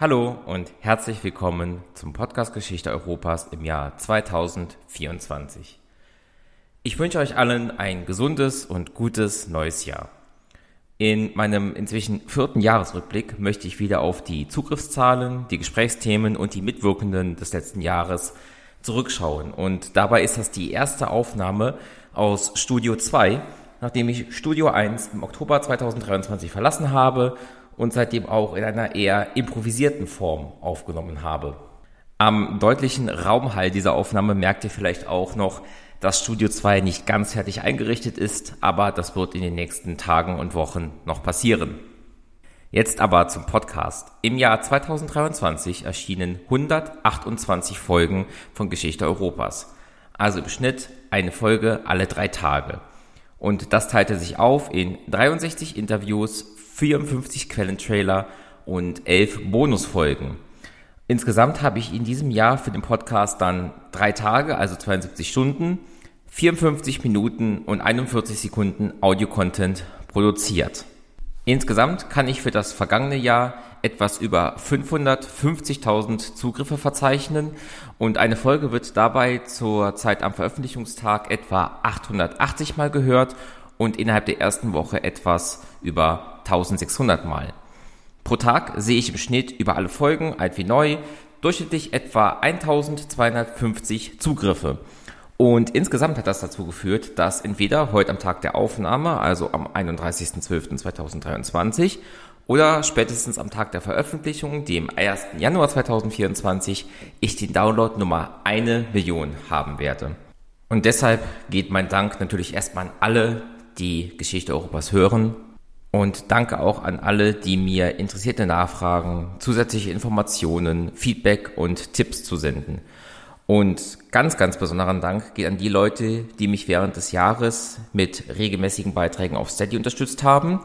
Hallo und herzlich willkommen zum Podcast Geschichte Europas im Jahr 2024. Ich wünsche euch allen ein gesundes und gutes neues Jahr. In meinem inzwischen vierten Jahresrückblick möchte ich wieder auf die Zugriffszahlen, die Gesprächsthemen und die Mitwirkenden des letzten Jahres zurückschauen. Und dabei ist das die erste Aufnahme aus Studio 2, nachdem ich Studio 1 im Oktober 2023 verlassen habe und seitdem auch in einer eher improvisierten Form aufgenommen habe. Am deutlichen Raumhall dieser Aufnahme merkt ihr vielleicht auch noch, dass Studio 2 nicht ganz fertig eingerichtet ist, aber das wird in den nächsten Tagen und Wochen noch passieren. Jetzt aber zum Podcast. Im Jahr 2023 erschienen 128 Folgen von Geschichte Europas. Also im Schnitt eine Folge alle drei Tage. Und das teilte sich auf in 63 Interviews, 54 Quellentrailer und 11 Bonusfolgen. Insgesamt habe ich in diesem Jahr für den Podcast dann drei Tage, also 72 Stunden, 54 Minuten und 41 Sekunden Audio-Content produziert. Insgesamt kann ich für das vergangene Jahr etwas über 550.000 Zugriffe verzeichnen und eine Folge wird dabei zur Zeit am Veröffentlichungstag etwa 880 Mal gehört und innerhalb der ersten Woche etwas über 1600 Mal. Pro Tag sehe ich im Schnitt über alle Folgen, alt wie neu, durchschnittlich etwa 1250 Zugriffe. Und insgesamt hat das dazu geführt, dass entweder heute am Tag der Aufnahme, also am 31.12.2023, oder spätestens am Tag der Veröffentlichung, dem 1. Januar 2024, ich den Download Nummer eine Million haben werde. Und deshalb geht mein Dank natürlich erstmal an alle, die Geschichte Europas hören und danke auch an alle, die mir interessierte Nachfragen, zusätzliche Informationen, Feedback und Tipps zu senden. Und ganz, ganz besonderen Dank geht an die Leute, die mich während des Jahres mit regelmäßigen Beiträgen auf Steady unterstützt haben.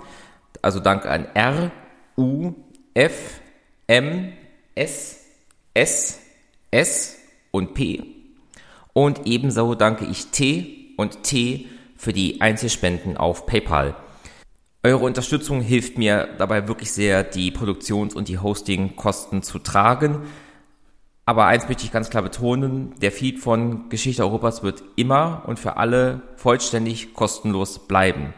Also danke an R, U, F, M, S, S, S und P. Und ebenso danke ich T und T für die Einzelspenden auf PayPal. Eure Unterstützung hilft mir dabei wirklich sehr, die Produktions- und die Hosting-Kosten zu tragen. Aber eins möchte ich ganz klar betonen, der Feed von Geschichte Europas wird immer und für alle vollständig kostenlos bleiben.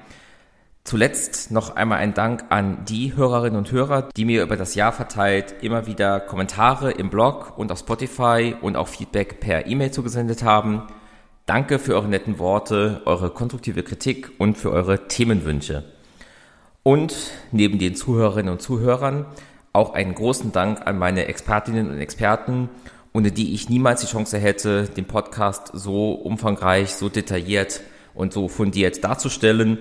Zuletzt noch einmal ein Dank an die Hörerinnen und Hörer, die mir über das Jahr verteilt immer wieder Kommentare im Blog und auf Spotify und auch Feedback per E-Mail zugesendet haben. Danke für eure netten Worte, eure konstruktive Kritik und für eure Themenwünsche. Und neben den Zuhörerinnen und Zuhörern auch einen großen Dank an meine Expertinnen und Experten, ohne die ich niemals die Chance hätte, den Podcast so umfangreich, so detailliert und so fundiert darzustellen.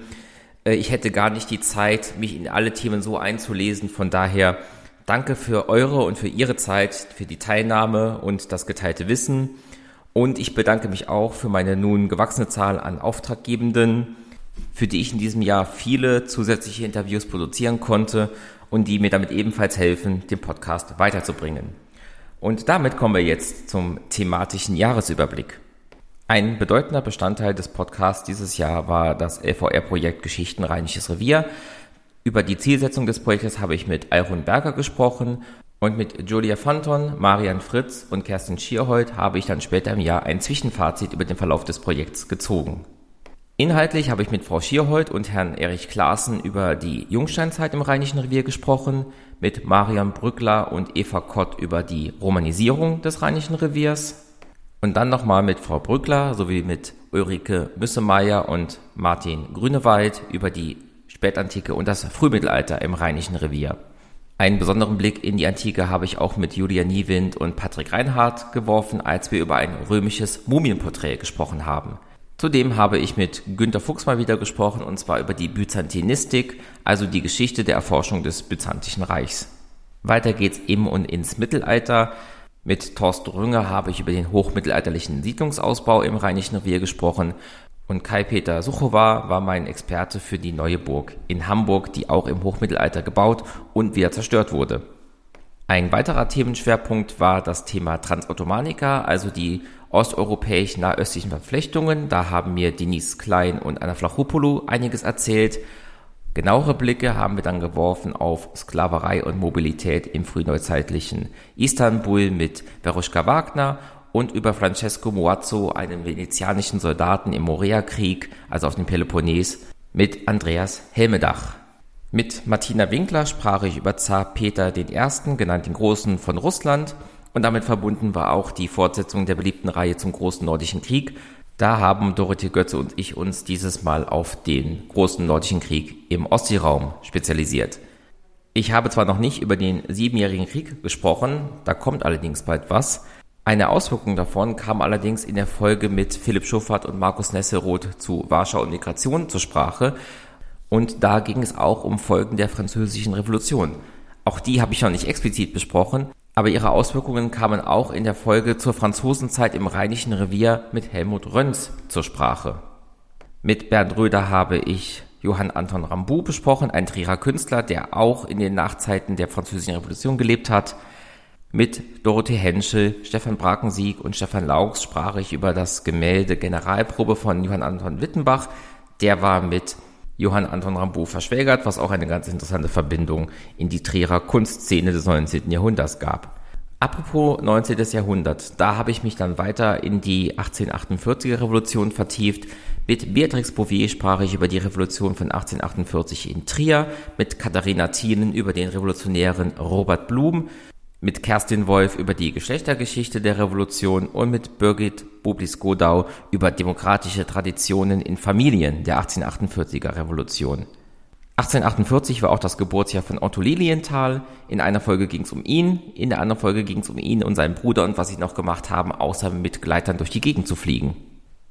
Äh, ich hätte gar nicht die Zeit, mich in alle Themen so einzulesen. Von daher danke für eure und für Ihre Zeit, für die Teilnahme und das geteilte Wissen. Und ich bedanke mich auch für meine nun gewachsene Zahl an Auftraggebenden, für die ich in diesem Jahr viele zusätzliche Interviews produzieren konnte und die mir damit ebenfalls helfen, den Podcast weiterzubringen. Und damit kommen wir jetzt zum thematischen Jahresüberblick. Ein bedeutender Bestandteil des Podcasts dieses Jahr war das LVR-Projekt Geschichten Rheinisches Revier. Über die Zielsetzung des Projektes habe ich mit Alrun Berger gesprochen und mit Julia Fanton, Marian Fritz und Kerstin Schierhold habe ich dann später im Jahr ein Zwischenfazit über den Verlauf des Projekts gezogen. Inhaltlich habe ich mit Frau Schierhold und Herrn Erich Klaassen über die Jungsteinzeit im Rheinischen Revier gesprochen, mit Marian Brückler und Eva Kott über die Romanisierung des Rheinischen Reviers und dann nochmal mit Frau Brückler sowie mit Ulrike Müssemeier und Martin Grünewald über die Spätantike und das Frühmittelalter im Rheinischen Revier. Einen besonderen Blick in die Antike habe ich auch mit Julia Niewind und Patrick Reinhardt geworfen, als wir über ein römisches Mumienporträt gesprochen haben. Zudem habe ich mit Günter Fuchs mal wieder gesprochen und zwar über die Byzantinistik, also die Geschichte der Erforschung des Byzantischen Reichs. Weiter geht's im und ins Mittelalter. Mit Thorsten Rünger habe ich über den hochmittelalterlichen Siedlungsausbau im Rheinischen Revier gesprochen und Kai-Peter Suchowa war mein Experte für die neue Burg in Hamburg, die auch im Hochmittelalter gebaut und wieder zerstört wurde. Ein weiterer Themenschwerpunkt war das Thema Transautomanika, also die osteuropäischen nahöstlichen Verflechtungen. Da haben mir Denise Klein und Anna Flachopoulou einiges erzählt. Genauere Blicke haben wir dann geworfen auf Sklaverei und Mobilität im frühneuzeitlichen Istanbul mit Veruschka Wagner und über Francesco Moazzo, einen venezianischen Soldaten im Morea-Krieg, also auf dem Peloponnes, mit Andreas Helmedach. Mit Martina Winkler sprach ich über Zar Peter I., genannt den Großen von Russland, und damit verbunden war auch die Fortsetzung der beliebten Reihe zum Großen Nordischen Krieg, da haben Dorothee Götze und ich uns dieses Mal auf den großen nordischen Krieg im Ostseeraum spezialisiert. Ich habe zwar noch nicht über den Siebenjährigen Krieg gesprochen, da kommt allerdings bald was. Eine Auswirkung davon kam allerdings in der Folge mit Philipp Schuffert und Markus Nesselroth zu Warschau und Migration zur Sprache. Und da ging es auch um Folgen der französischen Revolution. Auch die habe ich noch nicht explizit besprochen, aber ihre Auswirkungen kamen auch in der Folge zur Franzosenzeit im Rheinischen Revier mit Helmut Röns zur Sprache. Mit Bernd Röder habe ich Johann Anton Ramboux besprochen, ein Trierer Künstler, der auch in den Nachzeiten der Französischen Revolution gelebt hat. Mit Dorothee Henschel, Stefan Brakensieg und Stefan Laux sprach ich über das Gemälde Generalprobe von Johann Anton Wittenbach. Der war mit Johann Anton Ramboux verschwägert, was auch eine ganz interessante Verbindung in die Trierer Kunstszene des 19. Jahrhunderts gab. Apropos 19. Jahrhundert, da habe ich mich dann weiter in die 1848er Revolution vertieft. Mit Beatrix Bouvier sprach ich über die Revolution von 1848 in Trier, mit Katharina Thielen über den revolutionären Robert Blum, mit Kerstin Wolf über die Geschlechtergeschichte der Revolution und mit Birgit Bublis-Godau über demokratische Traditionen in Familien der 1848er Revolution. 1848 war auch das Geburtsjahr von Otto Lilienthal. In einer Folge ging es um ihn, in der anderen Folge ging es um ihn und seinen Bruder und was sie noch gemacht haben, außer mit Gleitern durch die Gegend zu fliegen.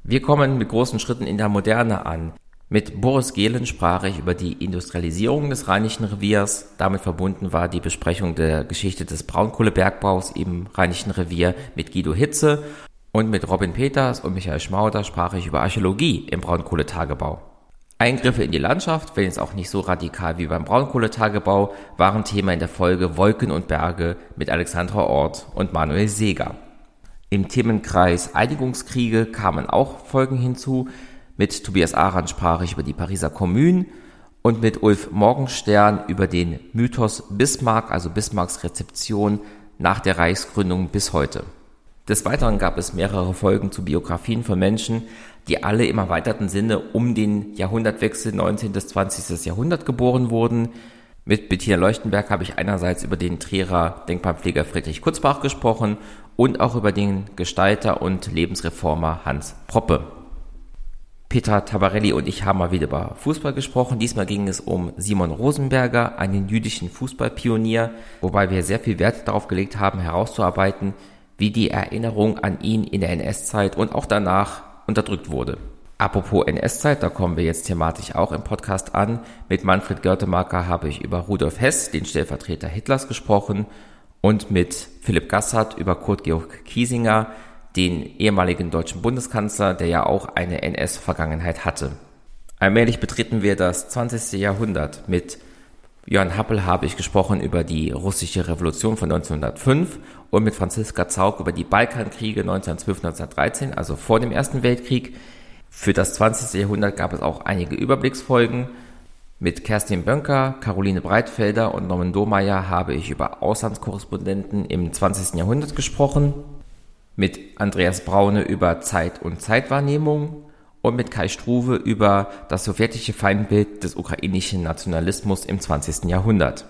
Wir kommen mit großen Schritten in der Moderne an. Mit Boris Gehlen sprach ich über die Industrialisierung des Rheinischen Reviers. Damit verbunden war die Besprechung der Geschichte des Braunkohlebergbaus im Rheinischen Revier mit Guido Hitze. Und mit Robin Peters und Michael Schmauder sprach ich über Archäologie im Braunkohletagebau. Eingriffe in die Landschaft, wenn jetzt auch nicht so radikal wie beim Braunkohletagebau, waren Thema in der Folge Wolken und Berge mit Alexandra Ort und Manuel Seeger. Im Themenkreis Einigungskriege kamen auch Folgen hinzu, mit Tobias Aran sprach ich über die Pariser Kommune und mit Ulf Morgenstern über den Mythos Bismarck, also Bismarcks Rezeption nach der Reichsgründung bis heute. Des Weiteren gab es mehrere Folgen zu Biografien von Menschen, die alle im erweiterten Sinne um den Jahrhundertwechsel 19. bis 20. Jahrhundert geboren wurden. Mit Bettina Leuchtenberg habe ich einerseits über den Trierer Denkmalpfleger Friedrich Kurzbach gesprochen und auch über den Gestalter und Lebensreformer Hans Proppe. Peter Tabarelli und ich haben mal wieder über Fußball gesprochen. Diesmal ging es um Simon Rosenberger, einen jüdischen Fußballpionier, wobei wir sehr viel Wert darauf gelegt haben, herauszuarbeiten, wie die Erinnerung an ihn in der NS-Zeit und auch danach unterdrückt wurde. Apropos NS-Zeit, da kommen wir jetzt thematisch auch im Podcast an. Mit Manfred Görtemaker habe ich über Rudolf Hess, den Stellvertreter Hitlers, gesprochen und mit Philipp Gassert über Kurt Georg Kiesinger, den ehemaligen deutschen Bundeskanzler, der ja auch eine NS-Vergangenheit hatte. Allmählich betreten wir das 20. Jahrhundert. Mit Johann Happel habe ich gesprochen über die russische Revolution von 1905 und mit Franziska Zaug über die Balkankriege 1912-1913, also vor dem Ersten Weltkrieg. Für das 20. Jahrhundert gab es auch einige Überblicksfolgen. Mit Kerstin Bönker, Caroline Breitfelder und Norman Domeyer habe ich über Auslandskorrespondenten im 20. Jahrhundert gesprochen mit Andreas Braune über Zeit und Zeitwahrnehmung und mit Kai Struve über das sowjetische Feindbild des ukrainischen Nationalismus im 20. Jahrhundert.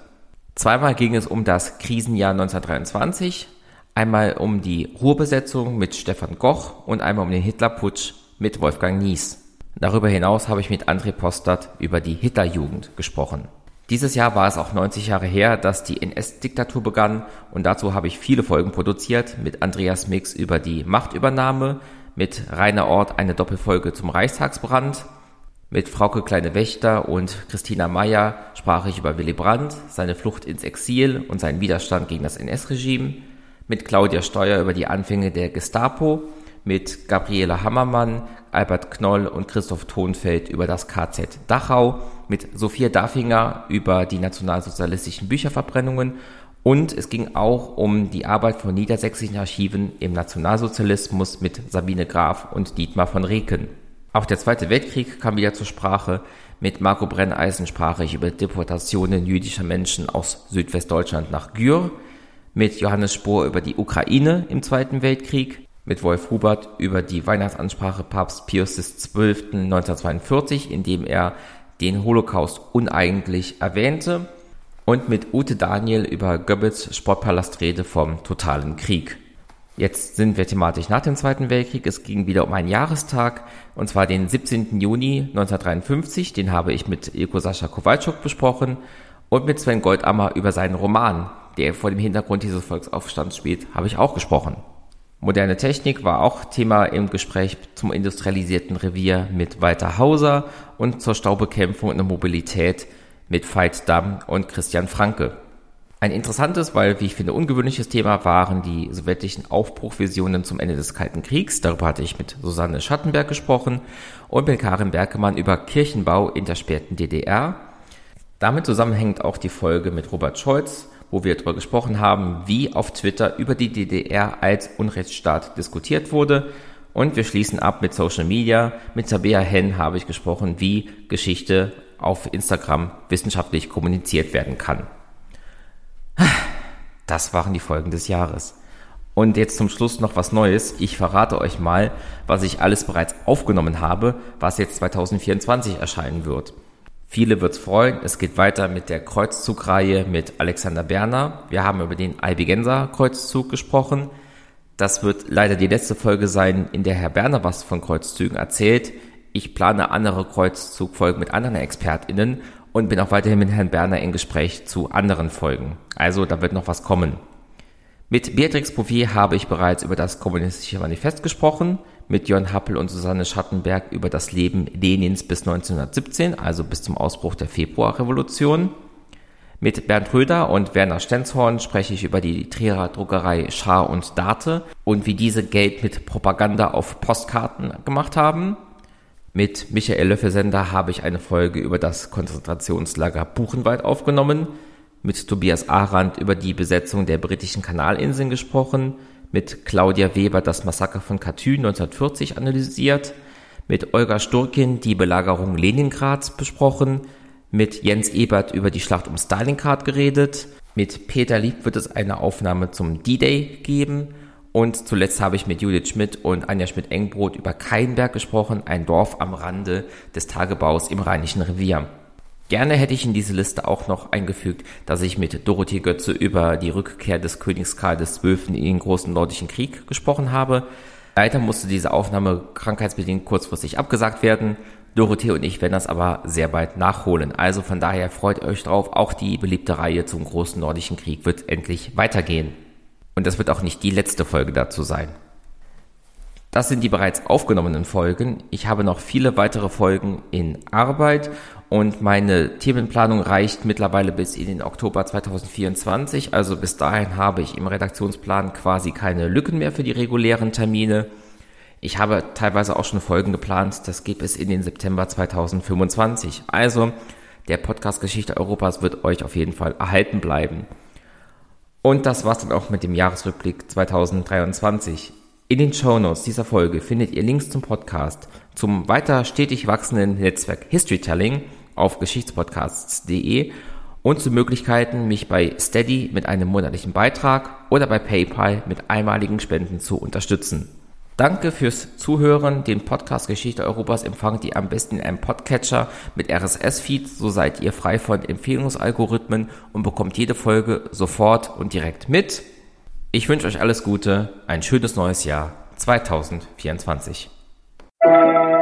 Zweimal ging es um das Krisenjahr 1923, einmal um die Ruhrbesetzung mit Stefan Goch und einmal um den Hitlerputsch mit Wolfgang Nies. Darüber hinaus habe ich mit André Postert über die Hitlerjugend gesprochen. Dieses Jahr war es auch 90 Jahre her, dass die NS-Diktatur begann und dazu habe ich viele Folgen produziert mit Andreas Mix über die Machtübernahme, mit Rainer Ort eine Doppelfolge zum Reichstagsbrand, mit Frauke Kleine Wächter und Christina Meyer sprach ich über Willy Brandt, seine Flucht ins Exil und seinen Widerstand gegen das NS-Regime, mit Claudia Steuer über die Anfänge der Gestapo, mit Gabriele Hammermann, Albert Knoll und Christoph Thonfeld über das KZ Dachau mit Sophia Dafinger über die nationalsozialistischen Bücherverbrennungen und es ging auch um die Arbeit von niedersächsischen Archiven im Nationalsozialismus mit Sabine Graf und Dietmar von Reken. Auch der Zweite Weltkrieg kam wieder zur Sprache Mit Marco Brenneisen sprach ich über Deportationen jüdischer Menschen aus Südwestdeutschland nach Gyr. Mit Johannes Spohr über die Ukraine im Zweiten Weltkrieg. Mit Wolf Hubert über die Weihnachtsansprache Papst Pius XII. 1942, in dem er den Holocaust uneigentlich erwähnte. Und mit Ute Daniel über Goebbels Sportpalastrede vom totalen Krieg. Jetzt sind wir thematisch nach dem Zweiten Weltkrieg. Es ging wieder um einen Jahrestag, und zwar den 17. Juni 1953. Den habe ich mit Ilko Sascha Kowalczuk besprochen und mit Sven Goldammer über seinen Roman, der vor dem Hintergrund dieses Volksaufstands spielt, habe ich auch gesprochen. Moderne Technik war auch Thema im Gespräch zum industrialisierten Revier mit Walter Hauser und zur Staubekämpfung und der Mobilität mit Veit Damm und Christian Franke. Ein interessantes, weil, wie ich finde, ungewöhnliches Thema waren die sowjetischen Aufbruchvisionen zum Ende des Kalten Kriegs. Darüber hatte ich mit Susanne Schattenberg gesprochen und mit Karin Berkemann über Kirchenbau in der späten DDR. Damit zusammenhängt auch die Folge mit Robert Scholz, wo wir darüber gesprochen haben, wie auf Twitter über die DDR als Unrechtsstaat diskutiert wurde. Und wir schließen ab mit Social Media. Mit Tabea Henn habe ich gesprochen, wie Geschichte auf Instagram wissenschaftlich kommuniziert werden kann. Das waren die Folgen des Jahres. Und jetzt zum Schluss noch was Neues. Ich verrate euch mal, was ich alles bereits aufgenommen habe, was jetzt 2024 erscheinen wird. Viele wird's freuen. Es geht weiter mit der Kreuzzugreihe mit Alexander Berner. Wir haben über den Albigenser Kreuzzug gesprochen. Das wird leider die letzte Folge sein, in der Herr Berner was von Kreuzzügen erzählt. Ich plane andere Kreuzzugfolgen mit anderen ExpertInnen und bin auch weiterhin mit Herrn Berner in Gespräch zu anderen Folgen. Also da wird noch was kommen. Mit Beatrix Bouvier habe ich bereits über das kommunistische Manifest gesprochen, mit Jörn Happel und Susanne Schattenberg über das Leben Lenins bis 1917, also bis zum Ausbruch der Februarrevolution. Mit Bernd Röder und Werner Stenzhorn spreche ich über die Trierer Druckerei Schar und Date und wie diese Geld mit Propaganda auf Postkarten gemacht haben. Mit Michael Löffelsender habe ich eine Folge über das Konzentrationslager Buchenwald aufgenommen, mit Tobias Arendt über die Besetzung der britischen Kanalinseln gesprochen, mit Claudia Weber das Massaker von Katyn 1940 analysiert, mit Olga Sturkin die Belagerung Leningrads besprochen, mit Jens Ebert über die Schlacht um Stalingrad geredet, mit Peter Lieb wird es eine Aufnahme zum D-Day geben und zuletzt habe ich mit Judith Schmidt und Anja Schmidt-Engbrot über Keinberg gesprochen, ein Dorf am Rande des Tagebaus im Rheinischen Revier. Gerne hätte ich in diese Liste auch noch eingefügt, dass ich mit Dorothee Götze über die Rückkehr des Königs Karl XII. in den großen nordischen Krieg gesprochen habe. Leider musste diese Aufnahme krankheitsbedingt kurzfristig abgesagt werden. Dorothee und ich werden das aber sehr bald nachholen. Also von daher freut euch drauf. Auch die beliebte Reihe zum großen nordischen Krieg wird endlich weitergehen. Und das wird auch nicht die letzte Folge dazu sein. Das sind die bereits aufgenommenen Folgen. Ich habe noch viele weitere Folgen in Arbeit und meine Themenplanung reicht mittlerweile bis in den Oktober 2024. Also bis dahin habe ich im Redaktionsplan quasi keine Lücken mehr für die regulären Termine. Ich habe teilweise auch schon Folgen geplant. Das geht bis in den September 2025. Also der Podcast Geschichte Europas wird euch auf jeden Fall erhalten bleiben. Und das war's dann auch mit dem Jahresrückblick 2023. In den Shownotes dieser Folge findet ihr Links zum Podcast, zum weiter stetig wachsenden Netzwerk Historytelling auf geschichtspodcasts.de und zu Möglichkeiten, mich bei Steady mit einem monatlichen Beitrag oder bei PayPal mit einmaligen Spenden zu unterstützen. Danke fürs Zuhören. Den Podcast Geschichte Europas empfangt ihr am besten in einem Podcatcher mit RSS-Feed. So seid ihr frei von Empfehlungsalgorithmen und bekommt jede Folge sofort und direkt mit. Ich wünsche euch alles Gute, ein schönes neues Jahr 2024. Música